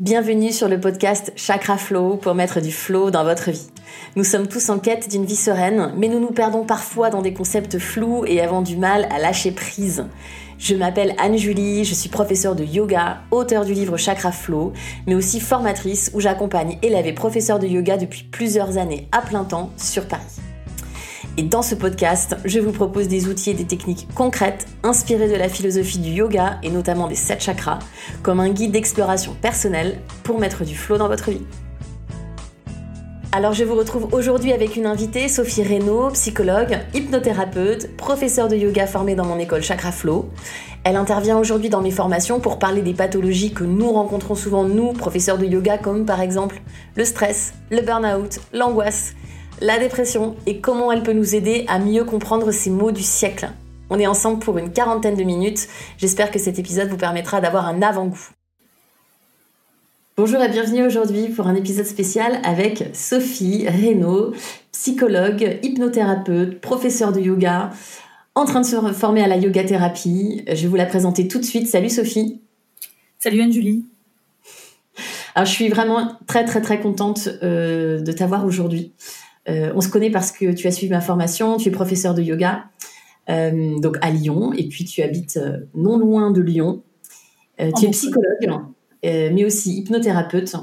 Bienvenue sur le podcast Chakra Flow pour mettre du flow dans votre vie. Nous sommes tous en quête d'une vie sereine, mais nous nous perdons parfois dans des concepts flous et avons du mal à lâcher prise. Je m'appelle Anne-Julie, je suis professeure de yoga, auteure du livre Chakra Flow, mais aussi formatrice où j'accompagne élèves et professeurs de yoga depuis plusieurs années à plein temps sur Paris. Et dans ce podcast, je vous propose des outils et des techniques concrètes inspirées de la philosophie du yoga et notamment des sept chakras, comme un guide d'exploration personnelle pour mettre du flow dans votre vie. Alors je vous retrouve aujourd'hui avec une invitée, Sophie Reynaud, psychologue, hypnothérapeute, professeure de yoga formée dans mon école Chakra Flow. Elle intervient aujourd'hui dans mes formations pour parler des pathologies que nous rencontrons souvent, nous, professeurs de yoga, comme par exemple le stress, le burn-out, l'angoisse, la dépression et comment elle peut nous aider à mieux comprendre ces mots du siècle. On est ensemble pour une quarantaine de minutes. J'espère que cet épisode vous permettra d'avoir un avant-goût. Bonjour et bienvenue aujourd'hui pour un épisode spécial avec Sophie Reynaud, psychologue, hypnothérapeute, professeure de yoga, en train de se former à la yoga thérapie. Je vais vous la présenter tout de suite. Salut Sophie. Salut Anne-Julie. Alors je suis vraiment très très très contente euh, de t'avoir aujourd'hui. Euh, on se connaît parce que tu as suivi ma formation, tu es professeur de yoga, euh, donc à Lyon, et puis tu habites euh, non loin de Lyon. tu es psychologue, mais aussi hypnothérapeute.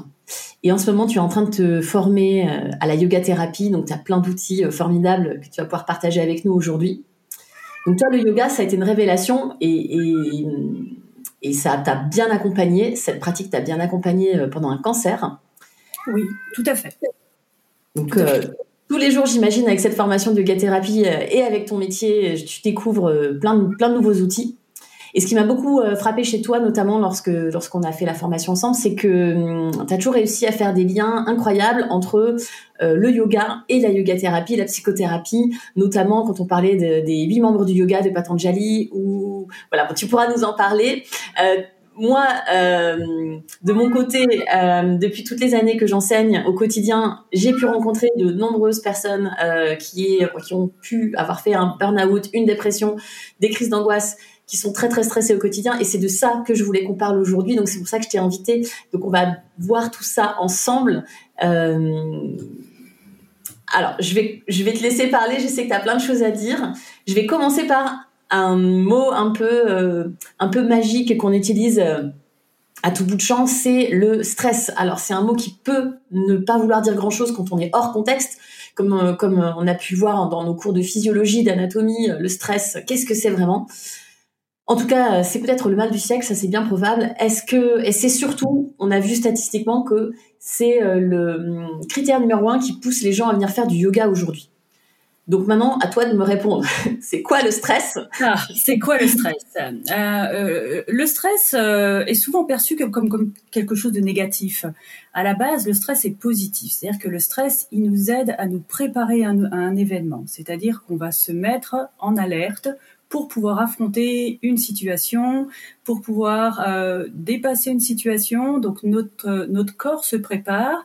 Et en ce moment, tu es en train de te former à la yoga thérapie, donc tu as plein d'outils formidables que tu vas pouvoir partager avec nous aujourd'hui. Donc toi, le yoga, ça a été une révélation et, et ça t'a bien accompagné, cette pratique t'a bien accompagné pendant un cancer. Oui, tout à fait. Donc, tous les jours, j'imagine, avec cette formation de yoga thérapie euh, et avec ton métier, euh, tu découvres euh, plein de, plein de nouveaux outils. Et ce qui m'a beaucoup frappé chez toi, notamment lorsque lorsqu'on a fait la formation ensemble, c'est que hum, tu as toujours réussi à faire des liens incroyables entre le yoga et la yoga thérapie, la psychothérapie, notamment quand on parlait des huit membres du yoga de Patanjali, ou voilà, tu pourras nous en parler moi, euh, de mon côté, euh, depuis toutes les années que j'enseigne au quotidien, j'ai pu rencontrer de nombreuses personnes euh, qui, qui ont pu avoir fait un burn-out, une dépression, des crises d'angoisse, qui sont très très stressées au quotidien. Et c'est de ça que je voulais qu'on parle aujourd'hui. Donc c'est pour ça que je t'ai invité. Donc on va voir tout ça ensemble. Euh, alors, je vais, je vais te laisser parler. Je sais que tu as plein de choses à dire. Je vais commencer par un mot un peu, euh, un peu magique qu'on utilise euh, à tout bout de champ, c'est le stress. Alors c'est un mot qui peut ne pas vouloir dire grand-chose quand on est hors contexte, comme, euh, comme on a pu voir dans nos cours de physiologie, d'anatomie, le stress, qu'est-ce que c'est vraiment? En tout cas, c'est peut-être le mal du siècle, ça c'est bien probable. Est-ce que, et c'est surtout, on a vu statistiquement que c'est le critère numéro un qui pousse les gens à venir faire du yoga aujourd'hui. Donc maintenant, à toi de me répondre. c'est quoi le stress? Ah, C'est quoi le stress? Euh, euh, Le stress euh, est souvent perçu comme, comme, quelque chose de négatif. À la base, le stress est positif. C'est-à-dire que le stress, il nous aide à nous préparer à un, événement. C'est-à-dire qu'on va se mettre en alerte pour pouvoir affronter une situation, pour pouvoir dépasser une situation. Donc notre, notre corps se prépare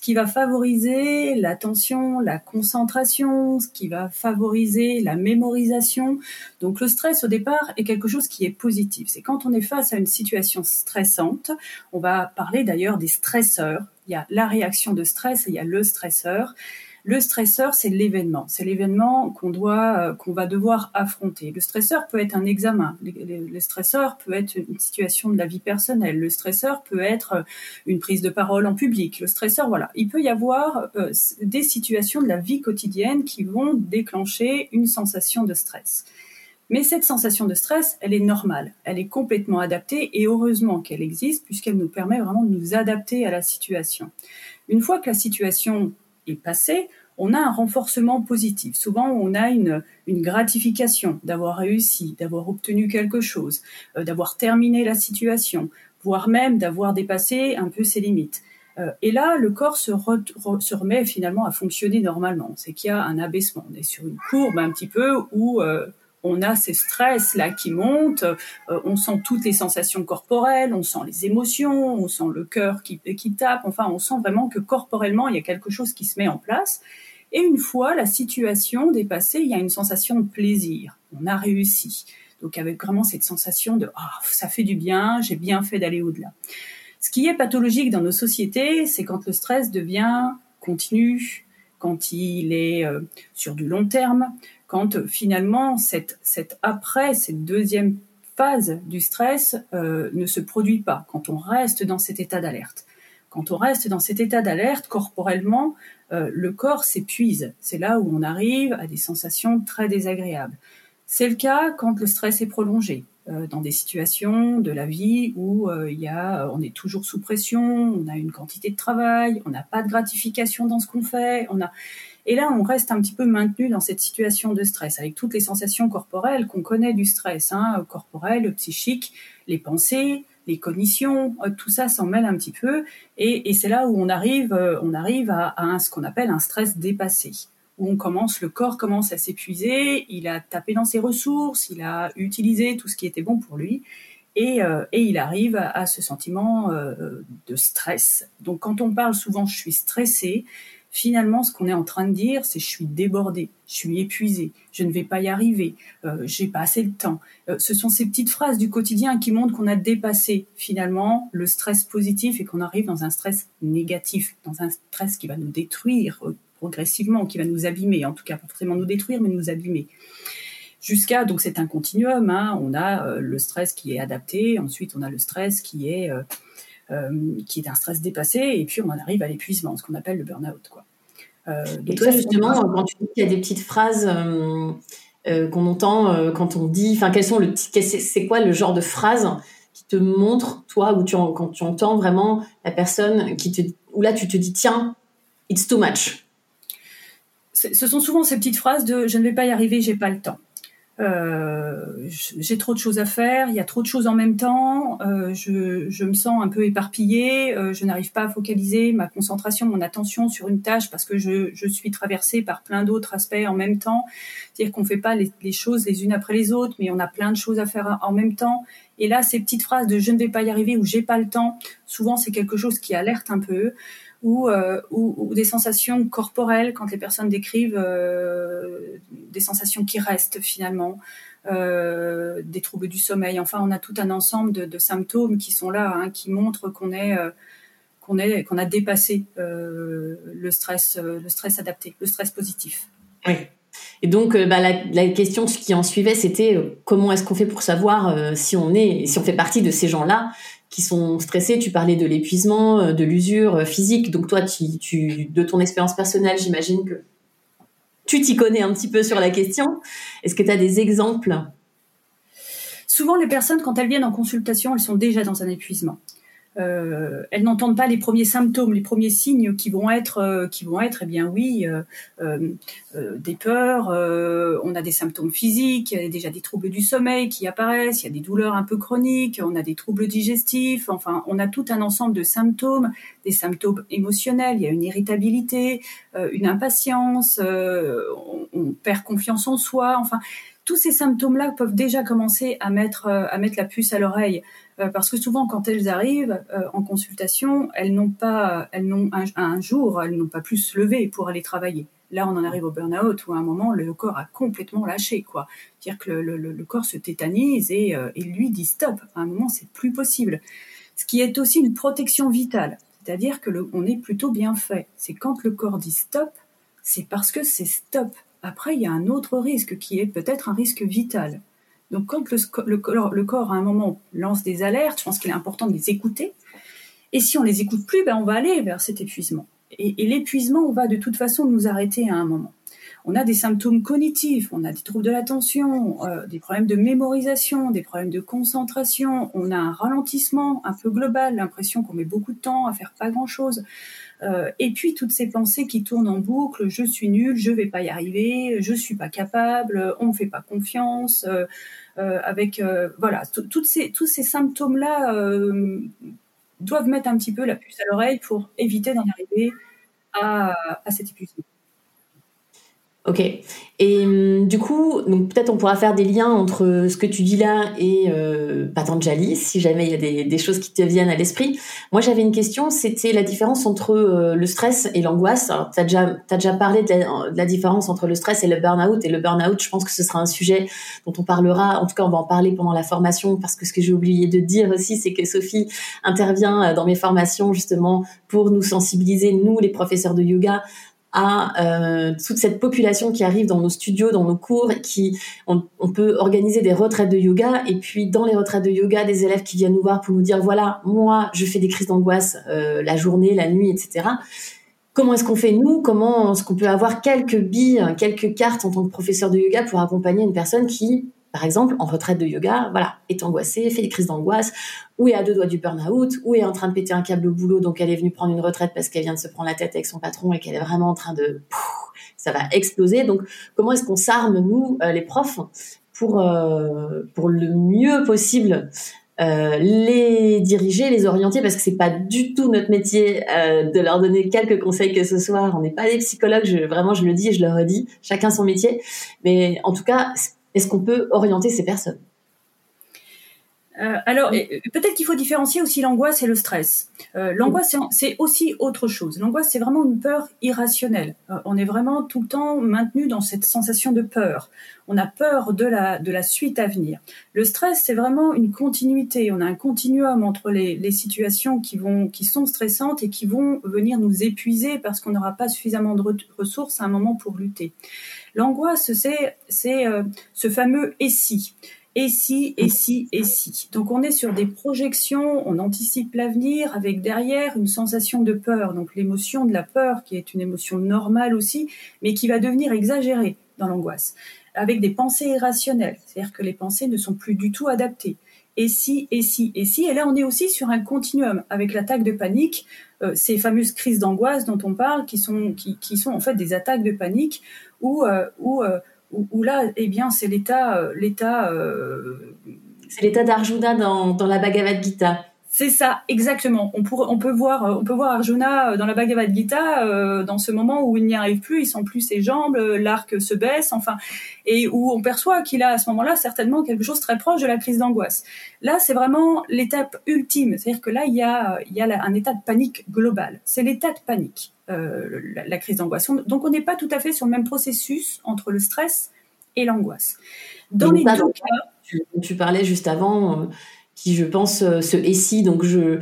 ce qui va favoriser l'attention, la concentration, ce qui va favoriser la mémorisation. Donc le stress au départ est quelque chose qui est positif. C'est quand on est face à une situation stressante, on va parler d'ailleurs des stresseurs. Il y a la réaction de stress et il y a le stresseur. Le stresseur, c'est l'événement. C'est l'événement qu'on doit, euh, qu'on va devoir affronter. Le stresseur peut être un examen. Le stresseur peut être une situation de la vie personnelle. Le stresseur peut être euh, une prise de parole en public. Le stresseur, voilà. Il peut y avoir euh, des situations de la vie quotidienne qui vont déclencher une sensation de stress. Mais cette sensation de stress, elle est normale, elle est complètement adaptée et heureusement qu'elle existe puisqu'elle nous permet vraiment de nous adapter à la situation. Une fois que la situation passé, on a un renforcement positif. Souvent, on a une, gratification d'avoir réussi, d'avoir obtenu quelque chose, euh, d'avoir terminé la situation, voire même d'avoir dépassé un peu ses limites. Euh, et là, le corps se, remet finalement à fonctionner normalement. C'est qu'il y a un abaissement. On est sur une courbe un petit peu où euh, on a ces stress là qui montent, on sent toutes les sensations corporelles, on sent les émotions, on sent le cœur qui, qui tape, enfin on sent vraiment que corporellement il y a quelque chose qui se met en place. Et une fois la situation dépassée, il y a une sensation de plaisir, on a réussi. Donc avec vraiment cette sensation de ah ça fait du bien, j'ai bien fait d'aller au-delà. Ce qui est pathologique dans nos sociétés, c'est quand le stress devient continu, quand il est euh, sur du long terme, quand euh, finalement cette, cette après, cette deuxième phase du stress euh, ne se produit pas, quand on reste dans cet état d'alerte. Quand on reste dans cet état d'alerte, corporellement, le corps s'épuise. C'est là où on arrive à des sensations très désagréables. C'est le cas quand le stress est prolongé. Euh, dans des situations de la vie où euh, il y a, euh, on est toujours sous pression, on a une quantité de travail, on n'a pas de gratification dans ce qu'on fait, on a et là, on reste un petit peu maintenu dans cette situation de stress, avec toutes les sensations corporelles qu'on connaît du stress, hein, corporel, psychique, les pensées, les cognitions, tout ça s'en mêle un petit peu, et, c'est là où on arrive, on arrive à, ce qu'on appelle un stress dépassé où on commence, le corps commence à s'épuiser, il a tapé dans ses ressources, il a utilisé tout ce qui était bon pour lui, et, euh, il arrive à, ce sentiment euh, de stress. Donc quand on parle souvent je suis stressé, finalement ce qu'on est en train de dire c'est je suis débordé, je suis épuisé, je ne vais pas y arriver, euh, j'ai pas assez le temps. Euh, ce sont ces petites phrases du quotidien qui montrent qu'on a dépassé finalement le stress positif et qu'on arrive dans un stress négatif, dans un stress qui va nous détruire progressivement, qui va nous abîmer, en tout cas pas forcément nous détruire, mais nous abîmer. Jusqu'à, donc c'est un continuum, hein. on a euh, le stress qui est adapté, ensuite on a le stress qui est, euh, euh, qui est un stress dépassé, et puis on arrive à l'épuisement, ce qu'on appelle le burn-out. Quoi. et toi justement, quand tu dis qu'il y a des petites phrases qu'on entend quand on dit, enfin quels sont le, c'est quoi le genre de phrase qui te montre, toi, où tu, quand tu entends vraiment la personne qui te, où là tu te dis, tiens, it's too much? Ce sont souvent ces petites phrases de je ne vais pas y arriver, j'ai pas le temps. Euh, j'ai trop de choses à faire, il y a trop de choses en même temps, euh, je, je, me sens un peu éparpillée, euh, je n'arrive pas à focaliser ma concentration, mon attention sur une tâche parce que je, je suis traversée par plein d'autres aspects en même temps. C'est-à-dire qu'on fait pas les, les, choses les unes après les autres, mais on a plein de choses à faire en même temps. Et là, ces petites phrases de je ne vais pas y arriver ou j'ai pas le temps, souvent c'est quelque chose qui alerte un peu. Euh, ou, des sensations corporelles quand les personnes décrivent euh, des sensations qui restent finalement, euh, des troubles du sommeil. Enfin, on a tout un ensemble de, symptômes qui sont là, hein, qui montrent qu'on est qu'on est qu'on a dépassé le stress, le stress adapté, le stress positif. Oui. Et donc, bah, la, la, question qui en suivait, c'était comment est-ce qu'on fait pour savoir si on est, si on fait partie de ces gens-là qui sont stressés. Tu parlais de l'épuisement, euh, de l'usure euh, physique. Donc toi, tu, de ton expérience personnelle, j'imagine que tu t'y connais un petit peu sur la question. Est-ce que tu as des exemples? Souvent, les personnes, quand elles viennent en consultation, elles sont déjà dans un épuisement. Euh, elles n'entendent pas les premiers symptômes, les premiers signes qui vont être, euh, qui vont être, eh bien oui, euh, euh, des peurs. on a des symptômes physiques, il y a déjà des troubles du sommeil qui apparaissent, il y a des douleurs un peu chroniques, on a des troubles digestifs. Enfin, on a tout un ensemble de symptômes, des symptômes émotionnels. Il y a une irritabilité, une impatience, on, perd confiance en soi. Enfin, tous ces symptômes-là peuvent déjà commencer à mettre à mettre la puce à l'oreille. Euh, parce que souvent quand elles arrivent euh, en consultation, elles n'ont pas, elles n'ont un, jour, elles n'ont pas plus se lever pour aller travailler. Là, on en arrive au burn-out où à un moment le corps a complètement lâché, quoi. C'est-à-dire que le, corps se tétanise et, euh, et lui dit stop. À un moment, c'est plus possible. Ce qui est aussi une protection vitale, c'est-à-dire que le, on est plutôt bien fait. C'est quand le corps dit stop, c'est parce que c'est stop. Après, il y a un autre risque qui est peut-être un risque vital. Donc quand le, corps à un moment lance des alertes, je pense qu'il est important de les écouter. Et si on les écoute plus, ben on va aller vers cet épuisement. Et, l'épuisement, va de toute façon nous arrêter à un moment. On a des symptômes cognitifs, on a des troubles de l'attention, euh, des problèmes de mémorisation, des problèmes de concentration, on a un ralentissement un peu global, l'impression qu'on met beaucoup de temps à faire pas grand-chose. Euh, et puis toutes ces pensées qui tournent en boucle, je suis nul, je vais pas y arriver, je suis pas capable, on me fait pas confiance, euh, avec voilà, toutes ces tous ces symptômes là euh, doivent mettre un petit peu la puce à l'oreille pour éviter d'en arriver à, à cet épuisement. Ok. Et hum, du coup, donc peut-être on pourra faire des liens entre ce que tu dis là et euh, Patanjali, si jamais il y a des, choses qui te viennent à l'esprit. Moi, j'avais une question, c'était la différence entre euh, le stress et l'angoisse. Tu as déjà, as déjà parlé de la, différence entre le stress et le burn-out. Et le burn-out, je pense que ce sera un sujet dont on parlera, en tout cas, on va en parler pendant la formation, parce que ce que j'ai oublié de dire aussi, c'est que Sophie intervient euh, dans mes formations justement pour nous sensibiliser, nous, les professeurs de yoga, à euh, toute cette population qui arrive dans nos studios, dans nos cours, qui on, peut organiser des retraites de yoga et puis dans les retraites de yoga, des élèves qui viennent nous voir pour nous dire voilà moi je fais des crises d'angoisse euh, la journée, la nuit, etc. Comment est-ce qu'on fait nous? Comment est-ce qu'on peut avoir quelques billes, quelques cartes en tant que professeur de yoga pour accompagner une personne qui par exemple, en retraite de yoga, voilà, est angoissée, fait des crises d'angoisse, ou est à deux doigts du burn-out, ou est en train de péter un câble au boulot, donc elle est venue prendre une retraite parce qu'elle vient de se prendre la tête avec son patron et qu'elle est vraiment en train de, ça va exploser. Donc, comment est-ce qu'on s'arme nous, euh, les profs, pour euh, pour le mieux possible euh, les diriger, les orienter, parce que c'est pas du tout notre métier de leur donner quelques conseils que ce soit. On n'est pas des psychologues, vraiment, je le dis et je le redis, chacun son métier. Mais en tout cas, est-ce qu'on peut orienter ces personnes? Euh, alors, peut-être qu'il faut différencier aussi l'angoisse et le stress. Euh, l'angoisse, c'est aussi autre chose. L'angoisse, c'est vraiment une peur irrationnelle. Euh, on est vraiment tout le temps maintenu dans cette sensation de peur. On a peur de la, de la suite à venir. Le stress, c'est vraiment une continuité. On a un continuum entre les, les situations qui, vont, qui sont stressantes et qui vont venir nous épuiser parce qu'on n'aura pas suffisamment de ressources à un moment pour lutter. L'angoisse, c'est ce fameux et si et si, et si, et si. Donc on est sur des projections, on anticipe l'avenir avec derrière une sensation de peur. Donc l'émotion de la peur qui est une émotion normale aussi, mais qui va devenir exagérée dans l'angoisse, avec des pensées irrationnelles. C'est-à-dire que les pensées ne sont plus du tout adaptées. Et si, et si, et si. Et là on est aussi sur un continuum avec l'attaque de panique, euh, ces fameuses crises d'angoisse dont on parle, qui sont, qui, sont en fait des attaques de panique où, euh, où euh, où, là, eh bien, c'est l'état, euh, l'état. Euh, c'est l'état d'Arjuna dans, dans la Bhagavad Gita. C'est ça, exactement. On, on peut voir, on peut voir Arjuna dans la Bhagavad Gita euh, dans ce moment où il n'y arrive plus, il sent plus ses jambes, l'arc se baisse, enfin, et où on perçoit qu'il a à ce moment-là certainement quelque chose très proche de la crise d'angoisse. Là, c'est vraiment l'étape ultime, c'est-à-dire que là, il y a, il y a un état de panique global. C'est l'état de panique. Euh, la, crise d'angoisse. Donc on n'est pas tout à fait sur le même processus entre le stress et l'angoisse. Dans les deux cas, tu, parlais juste avant, euh, qui je pense euh, ce et si, donc je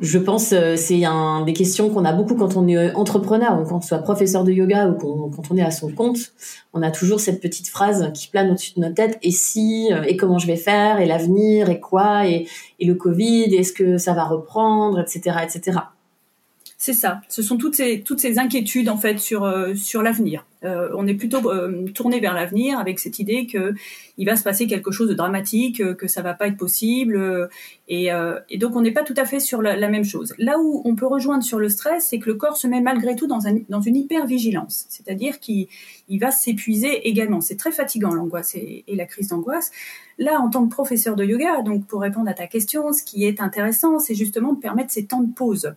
je pense c'est un des questions qu'on a beaucoup quand on est entrepreneur ou quand on soit professeur de yoga ou quand on est à son compte. On a toujours cette petite phrase qui plane au-dessus de notre tête et si et comment je vais faire? Et l'avenir? Et quoi? Et, et le Covid? Est-ce que ça va reprendre? Etc etc. C'est ça. Ce sont toutes ces toutes ces inquiétudes en fait sur euh, sur l'avenir. Euh, on est plutôt euh, tourné vers l'avenir avec cette idée que il va se passer quelque chose de dramatique, que ça va pas être possible, et, donc on n'est pas tout à fait sur la, même chose. Là où on peut rejoindre sur le stress, c'est que le corps se met malgré tout dans un dans une hypervigilance, c'est-à-dire qu'il il va s'épuiser également. C'est très fatigant l'angoisse et, et la crise d'angoisse. Là, en tant que professeur de yoga, donc pour répondre à ta question, ce qui est intéressant, c'est justement de permettre ces temps de pause.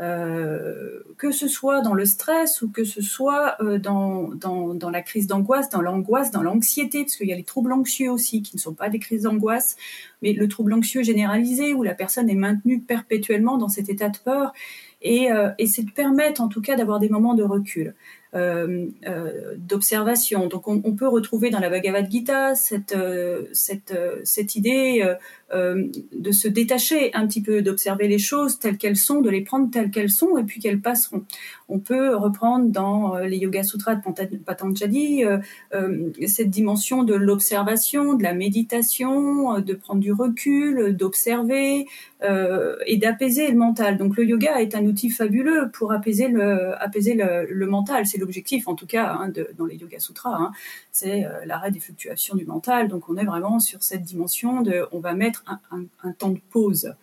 Euh, que ce soit dans le stress ou que ce soit euh, dans, dans, la crise d'angoisse, dans l'angoisse, dans l'anxiété, parce qu'il y a les troubles anxieux aussi qui ne sont pas des crises d'angoisse, mais le trouble anxieux généralisé où la personne est maintenue perpétuellement dans cet état de peur. Et, euh, et c'est de permettre en tout cas d'avoir des moments de recul. Euh, euh, d'observation. Donc on, peut retrouver dans la Bhagavad Gita cette, euh, cette, cette idée de se détacher un petit peu, d'observer les choses telles qu'elles sont, de les prendre telles qu'elles sont et puis qu'elles passeront. On peut reprendre dans les Yoga Sutras de Patanjali cette dimension de l'observation, de la méditation, de prendre du recul, d'observer et d'apaiser le mental. Donc le yoga est un outil fabuleux pour apaiser le, mental. C'est l'objectif, en tout cas, hein, dans les Yoga Sutras, hein, c'est euh, l'arrêt des fluctuations du mental. Donc, on est vraiment sur cette dimension de, on va mettre un, temps de pause.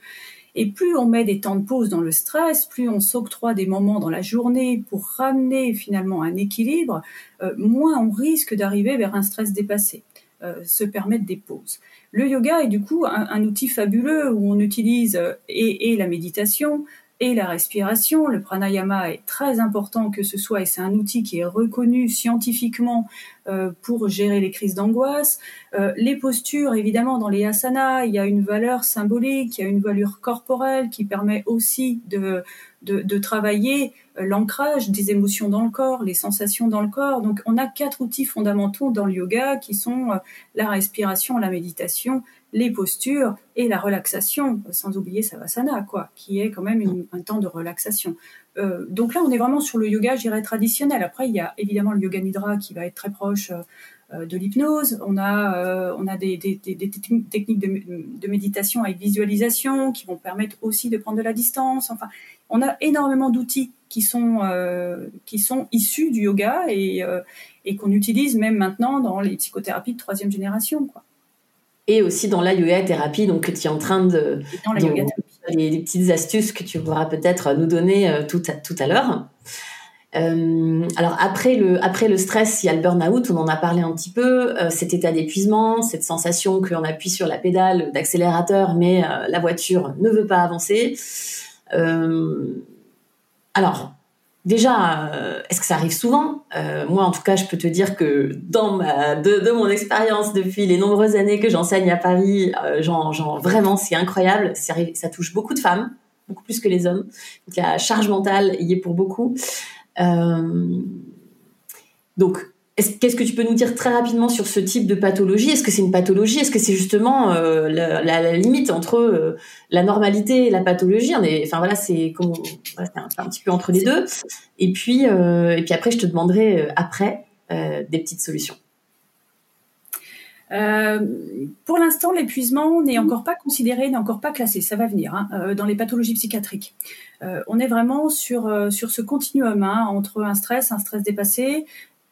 Et plus on met des temps de pause dans le stress, plus on s'octroie des moments dans la journée pour ramener finalement un équilibre, euh, moins on risque d'arriver vers un stress dépassé. Euh, se permettre des pauses. Le yoga est du coup un, outil fabuleux où on utilise et, et la méditation, et la respiration. Le pranayama est très important que ce soit, et c'est un outil qui est reconnu scientifiquement euh, pour gérer les crises d'angoisse. Euh, les postures, évidemment, dans les asanas, il y a une valeur symbolique, il y a une valeur corporelle qui permet aussi de, de, de travailler euh, l'ancrage des émotions dans le corps, les sensations dans le corps. Donc, on a quatre outils fondamentaux dans le yoga qui sont la respiration, la méditation, les postures et la relaxation, sans oublier savasana, quoi, qui est quand même un temps de relaxation. Euh, donc là, on est vraiment sur le yoga, je dirais, traditionnel. Après, il y a évidemment le yoga nidra qui va être très proche euh, de l'hypnose. On a, euh, on a des, des, des, techniques de, de, méditation avec visualisation qui vont permettre aussi de prendre de la distance. Enfin, on a énormément d'outils qui sont qui sont issus du yoga et, et qu'on utilise même maintenant dans les psychothérapies de troisième génération, quoi et aussi dans la yoga thérapie, donc tu es en train de, dans la yoga les, petites astuces que tu pourras peut-être nous donner euh, tout à, tout à l'heure. Euh, alors après le, après le stress, il y a le burn-out, on en a parlé un petit peu, euh, cet état d'épuisement, cette sensation qu'on appuie sur la pédale d'accélérateur, mais la voiture ne veut pas avancer. alors, Déjà, euh, est-ce que ça arrive souvent? Euh, Moi, en tout cas, je peux te dire que dans ma, de, mon expérience depuis les nombreuses années que j'enseigne à Paris, euh, genre, genre, vraiment, c'est incroyable. Ça touche beaucoup de femmes, beaucoup plus que les hommes. Donc, la charge mentale y est pour beaucoup. donc, Qu'est-ce que tu peux nous dire très rapidement sur ce type de pathologie? Est-ce que c'est une pathologie? Est-ce que c'est justement euh, la, limite entre euh, la normalité et la pathologie? On est, enfin voilà, c'est un, petit peu entre les deux. Et puis, euh, et puis après, je te demanderai après des petites solutions. pour l'instant, l'épuisement n'est encore pas considéré, n'est encore pas classé. Ça va venir hein, dans les pathologies psychiatriques. on est vraiment sur sur ce continuum hein, entre un stress, un stress dépassé,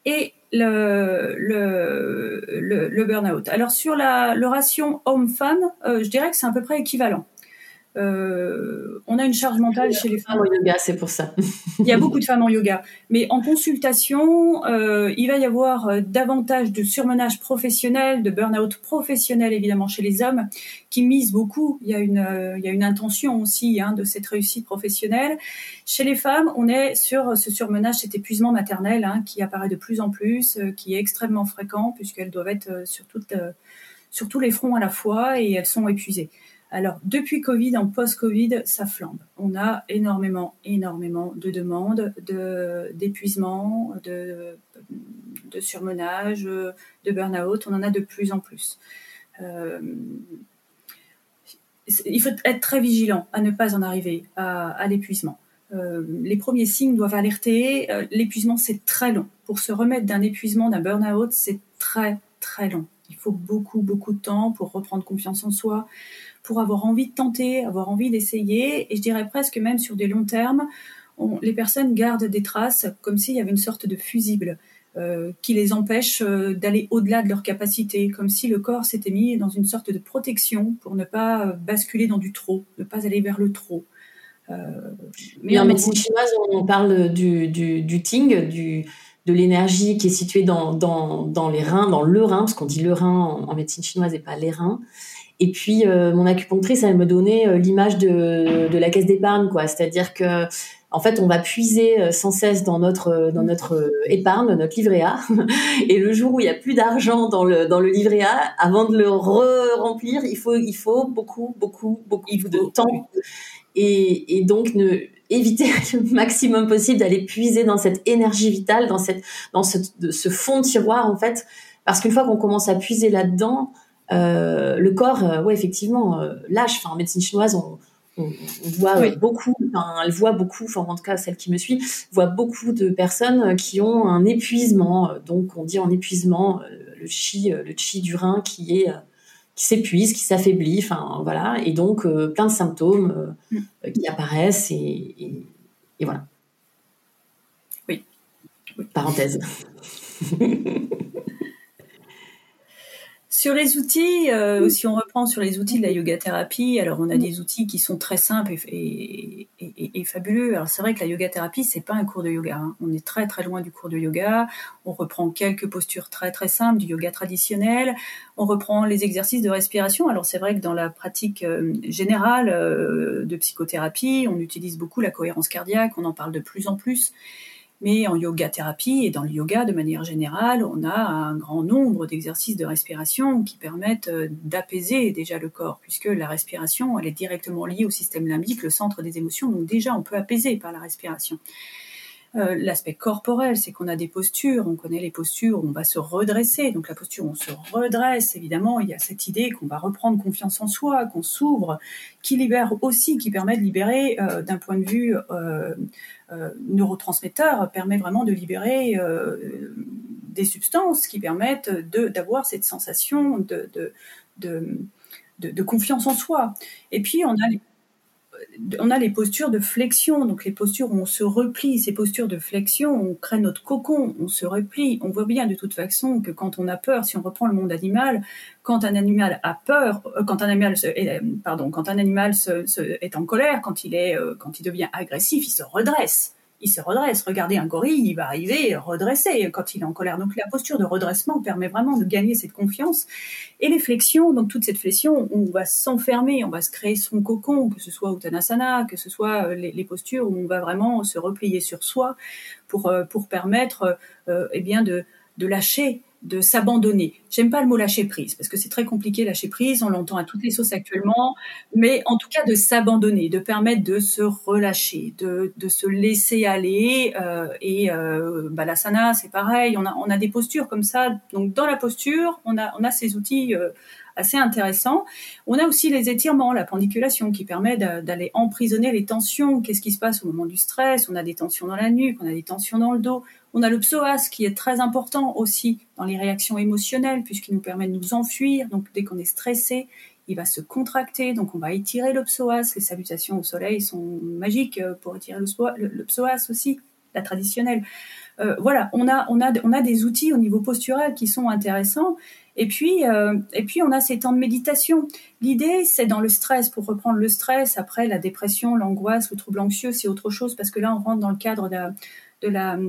et le, le, le, burn-out. Alors sur la, le ration homme-femme, euh, je dirais que c'est à peu près équivalent. Euh, on a une charge mentale chez les femmes. en yoga, c'est pour ça. il y a beaucoup de femmes en yoga. Mais en consultation, euh, il va y avoir euh, davantage de surmenage professionnel, de burn-out professionnel, évidemment, chez les hommes, qui misent beaucoup. Il y a une, euh, il y a une intention aussi hein, de cette réussite professionnelle. Chez les femmes, on est sur ce surmenage, cet épuisement maternel hein, qui apparaît de plus en plus, qui est extrêmement fréquent, puisqu'elles doivent être sur, sur tous les fronts à la fois et elles sont épuisées. Alors, depuis Covid, en post-Covid, ça flambe. On a énormément, énormément de demandes, de, d'épuisement, de, de surmenage, de burn-out. On en a de plus en plus. Euh, il faut être très vigilant à ne pas en arriver à, l'épuisement. Euh, les premiers signes doivent alerter. Euh, l'épuisement, c'est très long. Pour se remettre d'un épuisement, d'un burn-out, c'est très, très long. Il faut beaucoup, beaucoup de temps pour reprendre confiance en soi, pour avoir envie de tenter, avoir envie d'essayer. Et je dirais presque même sur des longs termes, les personnes gardent des traces comme s'il y avait une sorte de fusible euh, qui les empêche euh, d'aller au-delà de leur capacité, comme si le corps s'était mis dans une sorte de protection pour ne pas euh, basculer dans du trop, ne pas aller vers le trop. mais en médecine chinoise, on parle du, du, ting, du, de l'énergie qui est située dans, dans, les reins, dans le rein, parce qu'on dit le rein en, en médecine chinoise et pas les reins. Et puis euh, mon acupunctrice, elle me donnait euh, l'image de, de la caisse d'épargne, quoi. C'est-à-dire que en fait, on va puiser euh, sans cesse dans notre dans notre épargne, notre livret A. Et le jour où il y a plus d'argent dans le dans le livret A, avant de le re-remplir, il faut il faut beaucoup beaucoup beaucoup de temps. Et, et donc ne éviter le maximum possible d'aller puiser dans cette énergie vitale, dans cette dans ce, ce fond de tiroir en fait, parce qu'une fois qu'on commence à puiser là-dedans, le corps, euh, ouais, effectivement, euh, lâche. Enfin, en médecine chinoise, on, on, voit beaucoup, enfin, elle voit beaucoup, enfin, en tout cas, celle qui me suit, voit beaucoup de personnes qui ont un épuisement. Donc, on dit en épuisement le chi, le chi du rein qui est qui s'épuise, qui s'affaiblit, enfin voilà, et donc plein de symptômes mm. qui apparaissent et, et, voilà. Oui. Parenthèse. Sur les outils, euh, si on reprend sur les outils de la yoga thérapie, alors on a des outils qui sont très simples et, fabuleux. Alors c'est vrai que la yoga thérapie, c'est pas un cours de yoga. Hein. On est très très loin du cours de yoga. On reprend quelques postures très très simples du yoga traditionnel. On reprend les exercices de respiration. Alors c'est vrai que dans la pratique euh, générale euh, de psychothérapie, on utilise beaucoup la cohérence cardiaque. On en parle de plus en plus. Mais en yoga thérapie et dans le yoga de manière générale, on a un grand nombre d'exercices de respiration qui permettent euh, d'apaiser déjà le corps, puisque la respiration, elle est directement liée au système limbique, le centre des émotions. Donc déjà, on peut apaiser par la respiration. Euh, l'aspect corporel, c'est qu'on a des postures, on connaît les postures, on va se redresser. Donc la posture, on se redresse, évidemment, il y a cette idée qu'on va reprendre confiance en soi, qu'on s'ouvre, qui libère aussi, qui permet de libérer euh, d'un point de vue euh, neurotransmetteur, permet vraiment de libérer des substances qui permettent d'avoir cette sensation de, de, de, confiance en soi. Et puis on a on a les postures de flexion, donc les postures où on se replie, ces postures de flexion, on crée notre cocon, on se replie. On voit bien de toute façon que quand on a peur, si on reprend le monde animal, quand un animal a peur, euh, quand un animal, pardon, quand un animal est en colère, quand il est, euh, quand il devient agressif, il se redresse il se redresse. Regardez un gorille, il va arriver redressé quand il est en colère. Donc la posture de redressement permet vraiment de gagner cette confiance. Et les flexions, donc toute cette flexion, on va s'enfermer, on va se créer son cocon, que ce soit Uttanasana, que ce soit euh, les, postures où on va vraiment se replier sur soi pour, euh, pour permettre euh, eh bien de, de lâcher de s'abandonner. J'aime pas le mot lâcher prise parce que c'est très compliqué lâcher prise, on l'entend à toutes les sauces actuellement, mais en tout cas de s'abandonner, de permettre de se relâcher, de, de se laisser aller. Euh, et euh, balasana, c'est pareil, on a, on a des postures comme ça. Donc dans la posture, on a, on a ces outils euh, assez intéressants. On a aussi les étirements, la pendiculation qui permet d'aller emprisonner les tensions. Qu'est-ce qui se passe au moment du stress? On a des tensions dans la nuque, on a des tensions dans le dos. On a le psoas qui est très important aussi dans les réactions émotionnelles puisqu'il nous permet de nous enfuir. Donc dès qu'on est stressé, il va se contracter, donc on va étirer le psoas. Les salutations au soleil sont magiques pour étirer le, psoas aussi, la traditionnelle. Euh, voilà, on a, on, a, on a des outils au niveau postural qui sont intéressants. Et puis, euh, et puis on a ces temps de méditation. L'idée, c'est dans le stress, pour reprendre le stress, après la dépression, l'angoisse, le trouble anxieux, c'est autre chose, parce que là, on rentre dans le cadre de la, la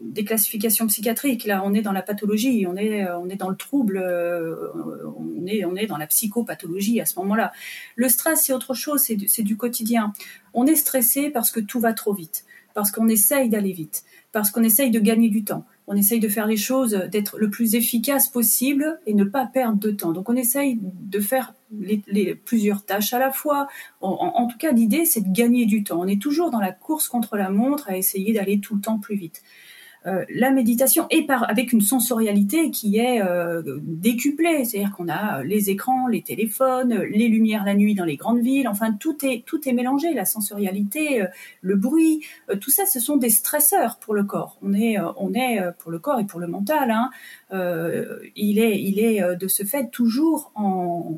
des classifications psychiatriques. Là, on est dans la pathologie, on est, on est dans le trouble, euh, on est, on est dans la psychopathologie à ce moment-là. Le stress, c'est autre chose, c'est du, du quotidien. On est stressé parce que tout va trop vite, parce qu'on essaye d'aller vite, parce qu'on essaye de gagner du temps. On essaye de faire les choses, d'être le plus efficace possible et ne pas perdre de temps. Donc on essaye de faire plusieurs tâches à la fois. En, tout cas, l'idée, c'est de gagner du temps. On est toujours dans la course contre la montre à essayer d'aller tout le temps plus vite. Euh, la méditation et par avec une sensorialité qui est euh, décuplée, c'est-à-dire qu'on a les écrans, les téléphones, les lumières la nuit dans les grandes villes, enfin tout est tout est mélangé, la sensorialité, euh, le bruit, tout ça, ce sont des stresseurs pour le corps. On est on est pour le corps et pour le mental, hein, il est il est de ce fait toujours en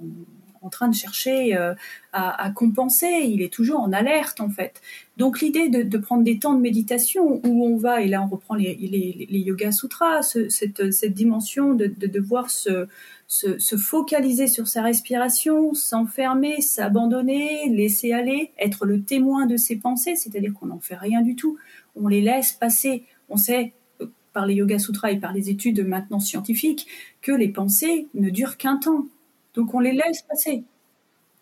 en train de chercher euh, à, compenser, il est toujours en alerte en fait. Donc l'idée de, prendre des temps de méditation où on va, et là on reprend les, les, Yoga Sutras, cette, cette, dimension de, de devoir se, se, focaliser sur sa respiration, s'enfermer, s'abandonner, laisser aller, être le témoin de ses pensées, c'est-à-dire qu'on n'en fait rien du tout, on les laisse passer. On sait euh, par les Yoga Sutras et par les études maintenant scientifiques que les pensées ne durent qu'un temps. Donc on les laisse passer.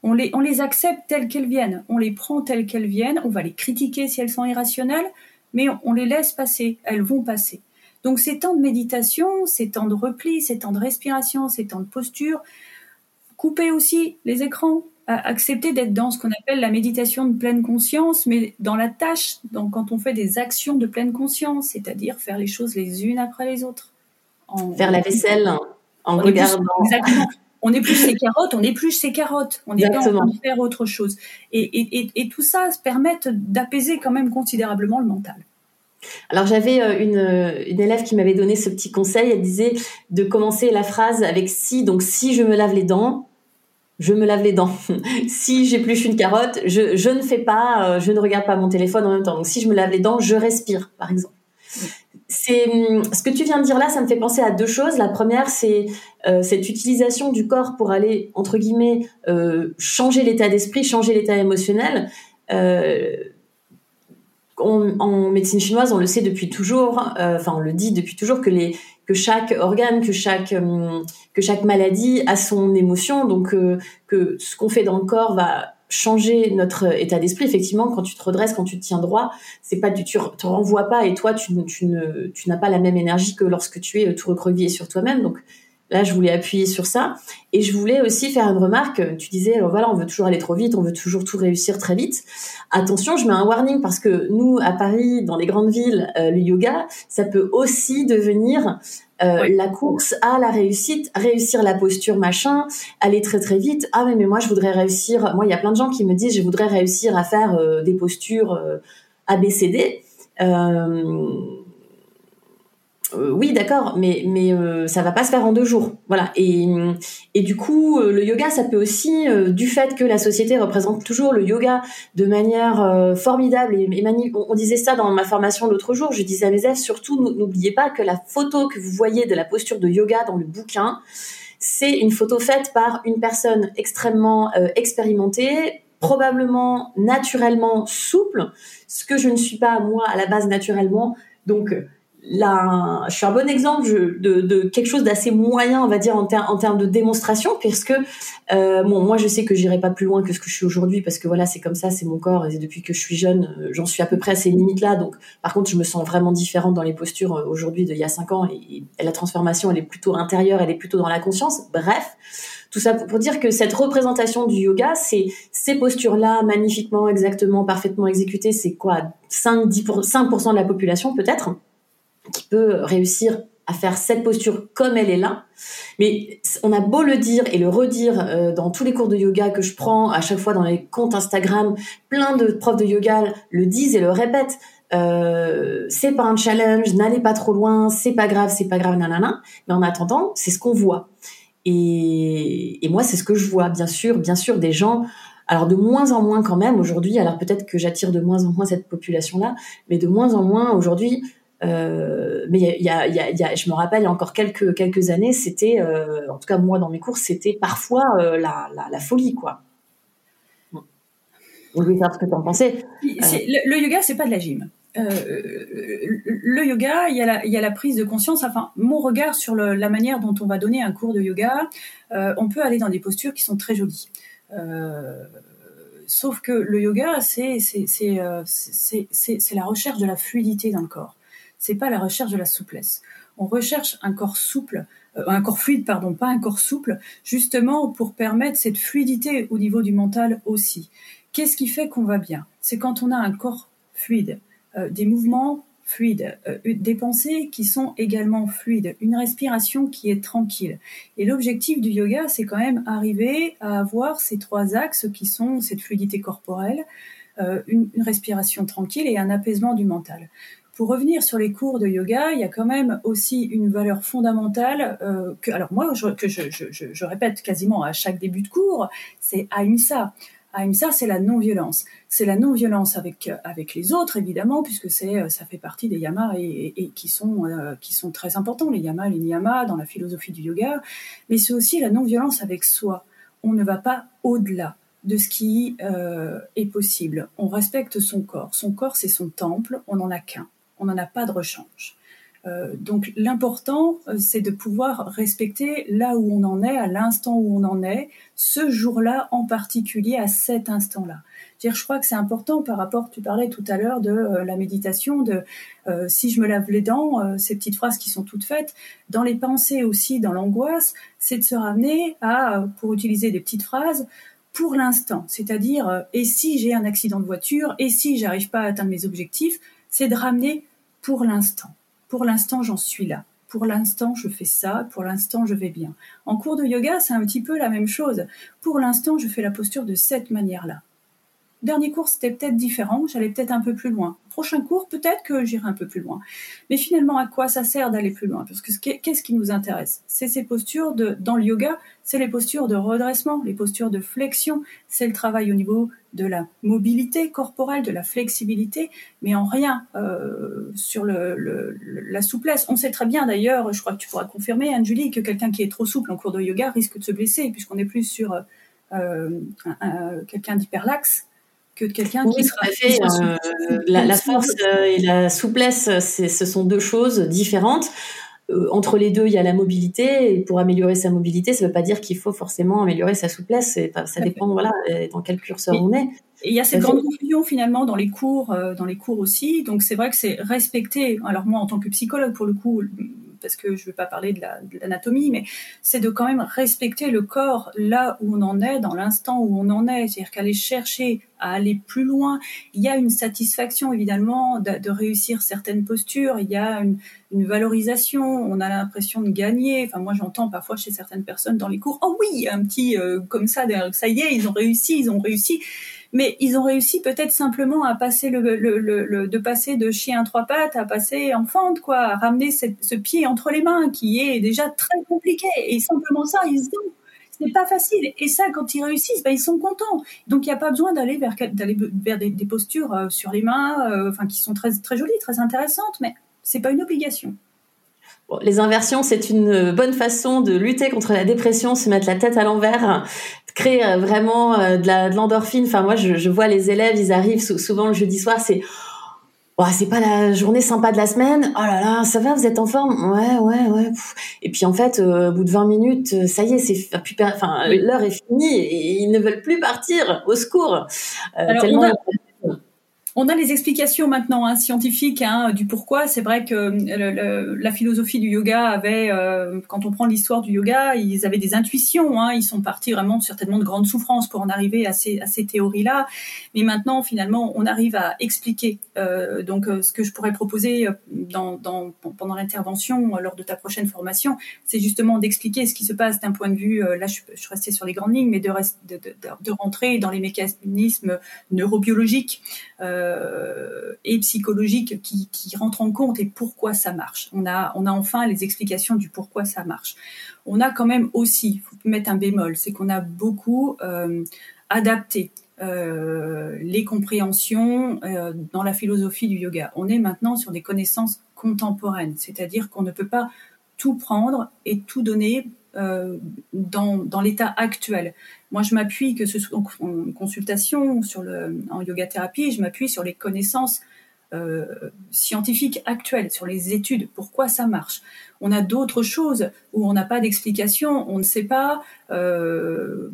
On les, on les accepte telles qu'elles viennent. On les prend telles qu'elles viennent. On va les critiquer si elles sont irrationnelles, mais on, les laisse passer. Elles vont passer. Donc ces temps de méditation, ces temps de repli, ces temps de respiration, ces temps de posture, couper aussi les écrans, accepter d'être dans ce qu'on appelle la méditation de pleine conscience, mais dans la tâche, donc quand on fait des actions de pleine conscience, c'est-à-dire faire les choses les unes après les autres. faire la vaisselle en regardant. exactement on épluche ses carottes, on épluche ses carottes, on est pas en train de faire autre chose. Et, tout ça permet d'apaiser quand même considérablement le mental. Alors j'avais euh, une, une, élève qui m'avait donné ce petit conseil, elle disait de commencer la phrase avec si, donc si je me lave les dents, je me lave les dents. si j'épluche une carotte, je, je, ne fais pas, euh, je ne regarde pas mon téléphone en même temps. Donc si je me lave les dents, je respire, par exemple c'est ce que tu viens de dire là, ça me fait penser à deux choses. La première, c'est euh, cette utilisation du corps pour aller entre guillemets euh, changer l'état d'esprit, changer l'état émotionnel. en médecine chinoise, on le sait depuis toujours, enfin on le dit depuis toujours que les que chaque organe, que chaque que chaque maladie a son émotion, donc que ce qu'on fait dans le corps va changer notre état d'esprit. Effectivement, quand tu te redresses, quand tu te tiens droit, c'est pas du, tu te renvoies pas et toi, tu, tu ne, tu n'as pas la même énergie que lorsque tu es tout recroquevillé sur toi-même. Donc là, je voulais appuyer sur ça et je voulais aussi faire une remarque. Tu disais, voilà, on veut toujours aller trop vite, on veut toujours tout réussir très vite. Attention, je mets un warning parce que nous, à Paris, dans les grandes villes, euh, le yoga, ça peut aussi devenir euh, la course à la réussite, réussir la posture, machin, aller très très vite. Ah mais, mais moi je voudrais réussir. Moi il y a plein de gens qui me disent je voudrais réussir à faire euh, des postures euh, ABCD. Euh, oui, d'accord, mais mais euh, ça va pas se faire en deux jours, voilà. Et et du coup, euh, le yoga, ça peut aussi, du fait que la société représente toujours le yoga de manière formidable et, on, disait ça dans ma formation l'autre jour. Je disais à mes élèves surtout, n'oubliez pas que la photo que vous voyez de la posture de yoga dans le bouquin, c'est une photo faite par une personne extrêmement expérimentée, probablement naturellement souple, ce que je ne suis pas moi à la base naturellement. Donc là, je suis un bon exemple de, quelque chose d'assez moyen, on va dire, en, termes de démonstration, puisque euh, bon, moi, je sais que j'irai pas plus loin que ce que je suis aujourd'hui, parce que voilà, c'est comme ça, c'est mon corps, et depuis que je suis jeune, euh, j'en suis à peu près à ces limites-là. Donc, par contre, je me sens vraiment différente dans les postures euh, aujourd'hui d'il y a cinq ans, et, la transformation, elle est plutôt intérieure, elle est plutôt dans la conscience. Bref, tout ça pour, dire que cette représentation du yoga, c'est ces postures-là, magnifiquement, exactement, parfaitement exécutées, c'est quoi 5, 10 5% de la population peut-être? Qui peut réussir à faire cette posture comme elle est là. Mais on a beau le dire et le redire euh, dans tous les cours de yoga que je prends, à chaque fois dans les comptes Instagram, plein de profs de yoga le disent et le répètent. Euh, c'est pas un challenge, n'allez pas trop loin, c'est pas grave, c'est pas grave, nanana. Mais en attendant, c'est ce qu'on voit. Et, et moi, c'est ce que je vois, bien sûr, bien sûr, des gens alors de moins en moins quand même aujourd'hui, alors peut-être que j'attire de moins en moins cette population-là, mais de moins en moins aujourd'hui, euh, mais il y a, y, a, y a, je me rappelle, il y a encore quelques quelques années, c'était, euh, en tout cas moi dans mes cours, c'était parfois euh, la, la, la, folie, quoi. Je voulais savoir ce que tu en pensais. Le, le, yoga, c'est pas de la gym. le yoga, il y, a la, il y a la prise de conscience. Enfin, mon regard sur le, la manière dont on va donner un cours de yoga, on peut aller dans des postures qui sont très jolies. sauf que le yoga, c'est c'est la recherche de la fluidité dans le corps c'est pas la recherche de la souplesse. On recherche un corps souple, euh, un corps fluide, pardon, pas un corps souple, justement pour permettre cette fluidité au niveau du mental aussi. Qu'est-ce qui fait qu'on va bien? C'est quand on a un corps fluide, euh, des mouvements fluides, euh, des pensées qui sont également fluides, une respiration qui est tranquille. Et l'objectif du yoga, c'est quand même arriver à avoir ces trois axes qui sont cette fluidité corporelle, une, respiration tranquille et un apaisement du mental pour revenir sur les cours de yoga, il y a quand même aussi une valeur fondamentale euh, que, alors moi, je, que je, répète quasiment à chaque début de cours, c'est Ahimsa. Ahimsa, c'est la non-violence. C'est la non-violence avec avec les autres, évidemment, puisque c'est ça fait partie des yamas et, qui sont euh, qui sont très importants, les yamas, les niyamas dans la philosophie du yoga. Mais c'est aussi la non-violence avec soi. On ne va pas au-delà de ce qui euh, est possible. On respecte son corps. Son corps, c'est son temple. On n'en a qu'un on n'en a pas de rechange. Euh, donc l'important, euh, c'est de pouvoir respecter là où on en est, à l'instant où on en est, ce jour-là en particulier, à cet instant-là. Je crois que c'est important par rapport, tu parlais tout à l'heure de euh, la méditation, de si je me lave les dents, ces petites phrases qui sont toutes faites, dans les pensées aussi, dans l'angoisse, c'est de se ramener à, pour utiliser des petites phrases, pour l'instant, c'est-à-dire et si j'ai un accident de voiture, et si j'arrive pas à atteindre mes objectifs, c'est de ramener pour l'instant. Pour l'instant, j'en suis là. Pour l'instant, je fais ça. Pour l'instant, je vais bien. En cours de yoga, c'est un petit peu la même chose. Pour l'instant, je fais la posture de cette manière-là. Dernier cours, c'était peut-être différent, j'allais peut-être un peu plus loin. Prochain cours, peut-être que j'irai un peu plus loin. Mais finalement, à quoi ça sert d'aller plus loin? Parce que qu'est-ce qui nous intéresse? C'est ces postures de, dans le yoga, c'est les postures de redressement, les postures de flexion, c'est le travail au niveau de la mobilité corporelle, de la flexibilité, mais en rien euh, sur la souplesse. On sait très bien d'ailleurs, je crois que tu pourras confirmer, Anne-Julie, que quelqu'un qui est trop souple en cours de yoga risque de se blesser, puisqu'on est plus sur euh, quelqu'un d'hyperlaxe que de quelqu'un qui sera fait. la, la, force et la souplesse, ce sont deux choses différentes. Euh, entre les deux, il y a la mobilité. Et pour améliorer sa mobilité, ça ne veut pas dire qu'il faut forcément améliorer sa souplesse. ça dépend, voilà, euh, dans quel curseur on est. Et il y a cette grande confusion finalement dans les cours, euh, dans les cours aussi. Donc c'est vrai que c'est respecter. Alors moi, en tant que psychologue, pour le coup, parce que je ne veux pas parler de l'anatomie, mais c'est de quand même respecter le corps là où on en est, dans l'instant où on en est. C'est-à-dire qu'aller chercher à aller plus loin, il y a une satisfaction évidemment de, réussir certaines postures, il y a une, valorisation, on a l'impression de gagner. Enfin moi j'entends parfois chez certaines personnes dans les cours, oh oui, un petit euh, comme ça, ça y est, ils ont réussi, ils ont réussi mais ils ont réussi peut-être simplement à passer le, le, le, de passer de chien à trois pattes à passer en fente, quoi, à ramener ce pied entre les mains qui est déjà très compliqué. Et simplement ça, ils se disent, c'est pas facile. Et ça, quand ils réussissent, ben, ils sont contents. Donc il n'y a pas besoin d'aller vers, vers des, des postures euh, sur les mains, euh, enfin qui sont très très jolies, très intéressantes, mais c'est pas une obligation. les inversions, c'est une bonne façon de lutter contre la dépression, se mettre la tête à l'envers, créer euh, vraiment euh, de l'endorphine. enfin, moi, je, vois les élèves, ils arrivent souvent le jeudi soir, c'est oh, c'est pas la journée sympa de la semaine. Oh là là, ça va, vous êtes en forme? Ouais, ouais, ouais. Et puis en fait, euh, au bout de 20 minutes, ça y est, c'est enfin l'heure est finie et ils ne veulent plus partir. Au secours. tellement on a les explications maintenant hein, scientifiques hein, du pourquoi. C'est vrai que euh, la philosophie du yoga avait, euh, quand on prend l'histoire du yoga, ils avaient des intuitions. Hein, ils sont partis vraiment certainement de grandes souffrances pour en arriver à ces, à ces théories-là. Mais maintenant, finalement, on arrive à expliquer. Euh, donc, ce que je pourrais proposer dans, dans, pendant l'intervention lors de ta prochaine formation, c'est justement d'expliquer ce qui se passe d'un point de vue. là, je, je suis restée sur les grandes lignes, mais de, de, de, de rentrer dans les mécanismes neurobiologiques. Euh, et psychologique qui, qui rentrent en compte et pourquoi ça marche. On a, on a enfin les explications du pourquoi ça marche. On a quand même aussi, faut mettre un bémol, c'est qu'on a beaucoup euh, adapté euh, les compréhensions euh, dans la philosophie du yoga. On est maintenant sur des connaissances contemporaines, c'est-à-dire qu'on ne peut pas tout prendre et tout donner euh, dans, l'état actuel. Moi, je m'appuie, que ce soit en consultation, en yoga thérapie, je m'appuie sur les connaissances euh, scientifiques actuelles, sur les études, pourquoi ça marche. On a d'autres choses où on n'a pas d'explication, on ne sait pas. Euh,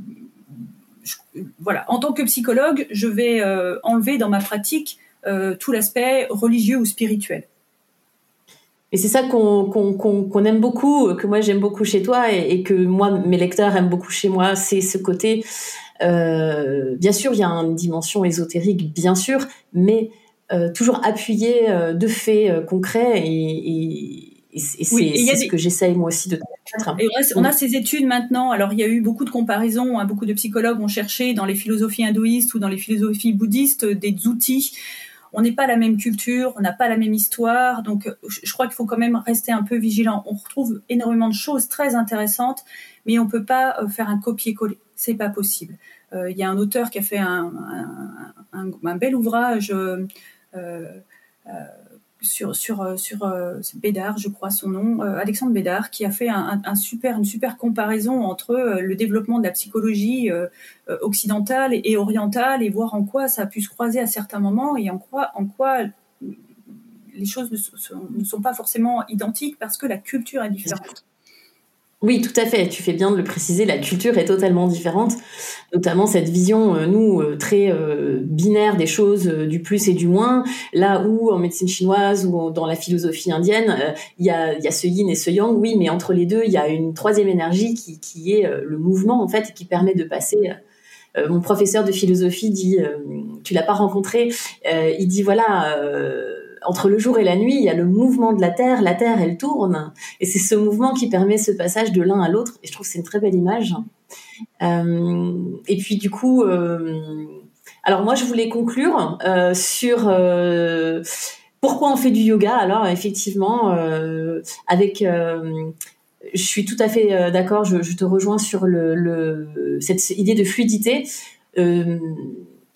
voilà, en tant que psychologue, je vais enlever dans ma pratique tout l'aspect religieux ou spirituel. Et c'est ça qu'on aime beaucoup, que moi j'aime beaucoup chez toi et, que moi mes lecteurs aiment beaucoup chez moi, c'est ce côté. Euh, bien sûr, il y a une dimension ésotérique, bien sûr, mais euh, toujours appuyé euh, de faits concrets et, et c'est ce que j'essaye moi aussi de et on a ces études maintenant. Alors il y a eu beaucoup de comparaisons. Hein, beaucoup de psychologues ont cherché dans les philosophies hindouistes ou dans les philosophies bouddhistes des outils on n'est pas la même culture, on n'a pas la même histoire, donc je crois qu'il faut quand même rester un peu vigilant. On retrouve énormément de choses très intéressantes, mais on peut pas euh, faire un copier-coller, c'est pas possible. Euh, il y a un auteur qui a fait un, bel ouvrage. Euh, sur sur euh, sur euh, Bédard, je crois son nom, euh, Alexandre Bédard, qui a fait un, un, super une super comparaison entre le développement de la psychologie occidentale et orientale et voir en quoi ça a pu se croiser à certains moments et en quoi en quoi les choses ne sont pas forcément identiques parce que la culture est différente. Oui, tout à fait. Tu fais bien de le préciser. La culture est totalement différente, notamment cette vision, euh, nous, euh, très euh, binaire des choses, du plus et du moins. Là où en médecine chinoise ou dans la philosophie indienne, il y, a, y a ce yin et ce yang, oui, mais entre les deux, il y a une troisième énergie qui, qui est le mouvement, en fait, et qui permet de passer. mon professeur de philosophie dit, tu l'as pas rencontré, il dit voilà entre le jour et la nuit, il y a le mouvement de la Terre. La Terre, elle tourne. Et c'est ce mouvement qui permet ce passage de l'un à l'autre. Et je trouve que c'est une très belle image. Euh, et puis, du coup, euh, alors moi, je voulais conclure euh, sur pourquoi on fait du yoga? Alors, effectivement, avec je suis tout à fait d'accord. Je, te rejoins sur le, cette idée de fluidité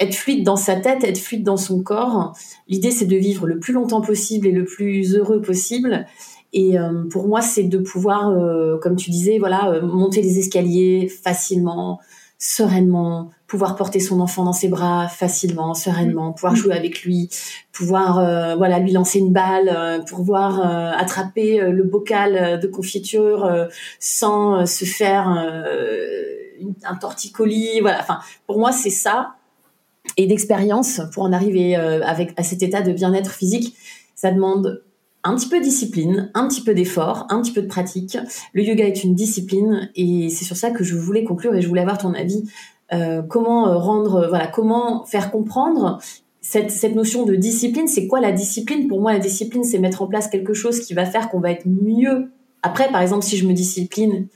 être fluide dans sa tête, être fluide dans son corps. L'idée, c'est de vivre le plus longtemps possible et le plus heureux possible. Et euh, pour moi, c'est de pouvoir, euh, comme tu disais, voilà, euh, monter les escaliers facilement, sereinement, pouvoir porter son enfant dans ses bras facilement, sereinement, pouvoir jouer avec lui, pouvoir voilà lui lancer une balle, pouvoir attraper le bocal de confiture sans se faire un torticolis. Voilà, enfin pour moi c'est ça et d'expérience pour en arriver avec à cet état de bien-être physique. Ça demande un petit peu de discipline, un petit peu d'effort, un petit peu de pratique. Le yoga est une discipline et c'est sur ça que je voulais conclure et je voulais avoir ton avis. Euh, comment euh, rendre, euh, voilà, comment faire comprendre cette, cette notion de discipline. C'est quoi la discipline? Pour moi, la discipline, c'est mettre en place quelque chose qui va faire qu'on va être mieux. Après, par exemple, si je me discipline,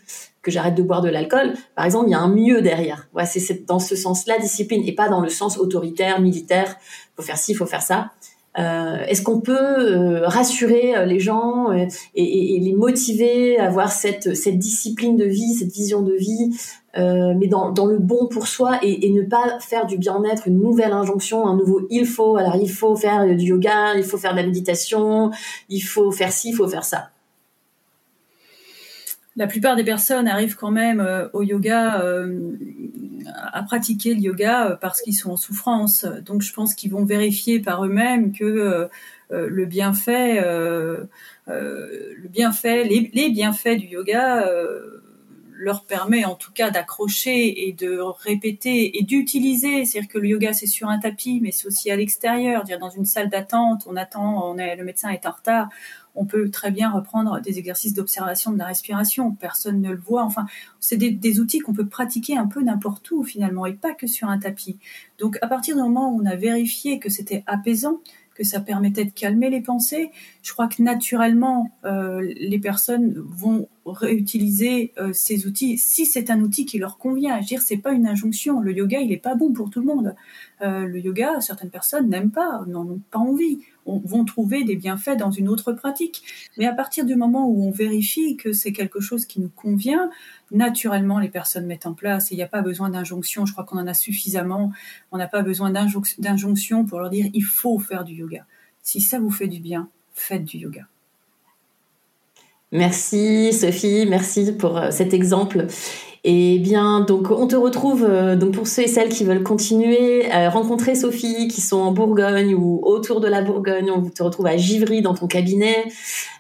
que j'arrête de boire de l'alcool, par exemple, il y a un mieux derrière. Ouais, c'est dans ce sens-là discipline et pas dans le sens autoritaire, militaire. Faut faire ci, faut faire ça. Euh, est-ce qu'on peut euh, rassurer euh, les gens et, les motiver à avoir cette, cette discipline de vie, cette vision de vie, mais dans, dans, le bon pour soi et, ne pas faire du bien-être une nouvelle injonction, un nouveau il faut. Alors il faut faire du yoga, il faut faire de la méditation, il faut faire ci, il faut faire ça la plupart des personnes arrivent quand même euh, au yoga, euh, à pratiquer le yoga euh, parce qu'ils sont en souffrance. Donc je pense qu'ils vont vérifier par eux-mêmes que le bienfait, le bienfait, les, les, bienfaits du yoga leur permet en tout cas d'accrocher et de répéter et d'utiliser. C'est-à-dire que le yoga c'est sur un tapis, mais c'est aussi à l'extérieur. Dire dans une salle d'attente, on attend, on est, le médecin est en retard on peut très bien reprendre des exercices d'observation de la respiration. Personne ne le voit. Enfin, c'est des, outils qu'on peut pratiquer un peu n'importe où finalement et pas que sur un tapis. Donc, à partir du moment où on a vérifié que c'était apaisant, que ça permettait de calmer les pensées, je crois que naturellement, euh, les personnes vont réutiliser euh, ces outils si c'est un outil qui leur convient. Je veux dire, c'est pas une injonction. Le yoga, il est pas bon pour tout le monde. Euh, le yoga, certaines personnes n'aiment pas, n'en ont pas envie, on, vont trouver des bienfaits dans une autre pratique. Mais à partir du moment où on vérifie que c'est quelque chose qui nous convient, naturellement les personnes mettent en place. Il n'y a pas besoin d'injonction. Je crois qu'on en a suffisamment. On n'a pas besoin d'injonction pour leur dire il faut faire du yoga. Si ça vous fait du bien, faites du yoga. Merci Sophie, merci pour euh, cet exemple. Et bien, donc, on te retrouve, euh, donc, pour ceux et celles qui veulent continuer, à rencontrer Sophie, qui sont en Bourgogne ou autour de la Bourgogne. On te retrouve à Givry, dans ton cabinet,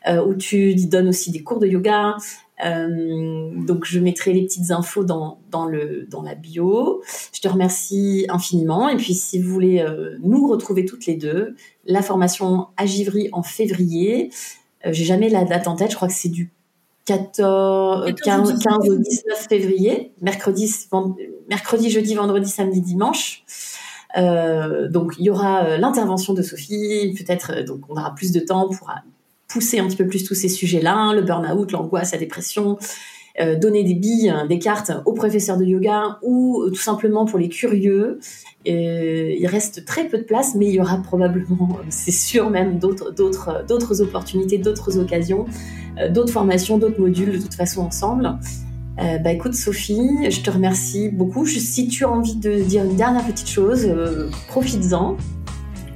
euh, où tu donnes aussi des cours de yoga. donc, je mettrai les petites infos dans, dans, le, dans la bio. Je te remercie infiniment. Et puis, si vous voulez nous retrouver toutes les deux, la formation à Givry en février. Euh, j'ai jamais la date en tête, je crois que c'est du 14, 15, 15 au 19 février, mercredi, mercredi, jeudi, vendredi, samedi, dimanche. Euh, donc il y aura euh, l'intervention de Sophie, peut-être donc on aura plus de temps pour pousser un petit peu plus tous ces sujets-là, le burn-out, l'angoisse, la dépression, donner des billes, des cartes aux professeurs de yoga ou tout simplement pour les curieux euh, il reste très peu de place, mais il y aura probablement, c'est sûr même, d'autres, opportunités, d'autres occasions, euh, d'autres formations, d'autres modules de toute façon ensemble. Euh, bah écoute Sophie, je te remercie beaucoup. si tu as envie de dire une dernière petite chose, profites-en.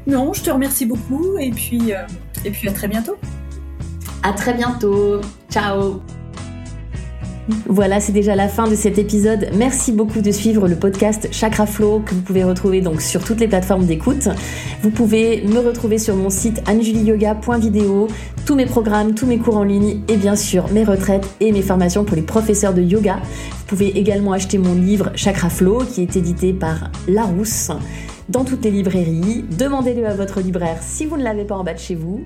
Non, je te remercie beaucoup et puis, et puis à très bientôt. À très bientôt. Ciao. Voilà, c'est déjà la fin de cet épisode. Merci beaucoup de suivre le podcast Chakra Flow que vous pouvez retrouver donc sur toutes les plateformes d'écoute. Vous pouvez me retrouver sur mon site anjulioga.video, tous mes programmes, tous mes cours en ligne et bien sûr mes retraites et mes formations pour les professeurs de yoga. Vous pouvez également acheter mon livre Chakra Flow qui est édité par Larousse dans toutes les librairies. Demandez-le à votre libraire si vous ne l'avez pas en bas de chez vous.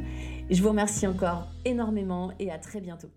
Je vous remercie encore énormément et à très bientôt.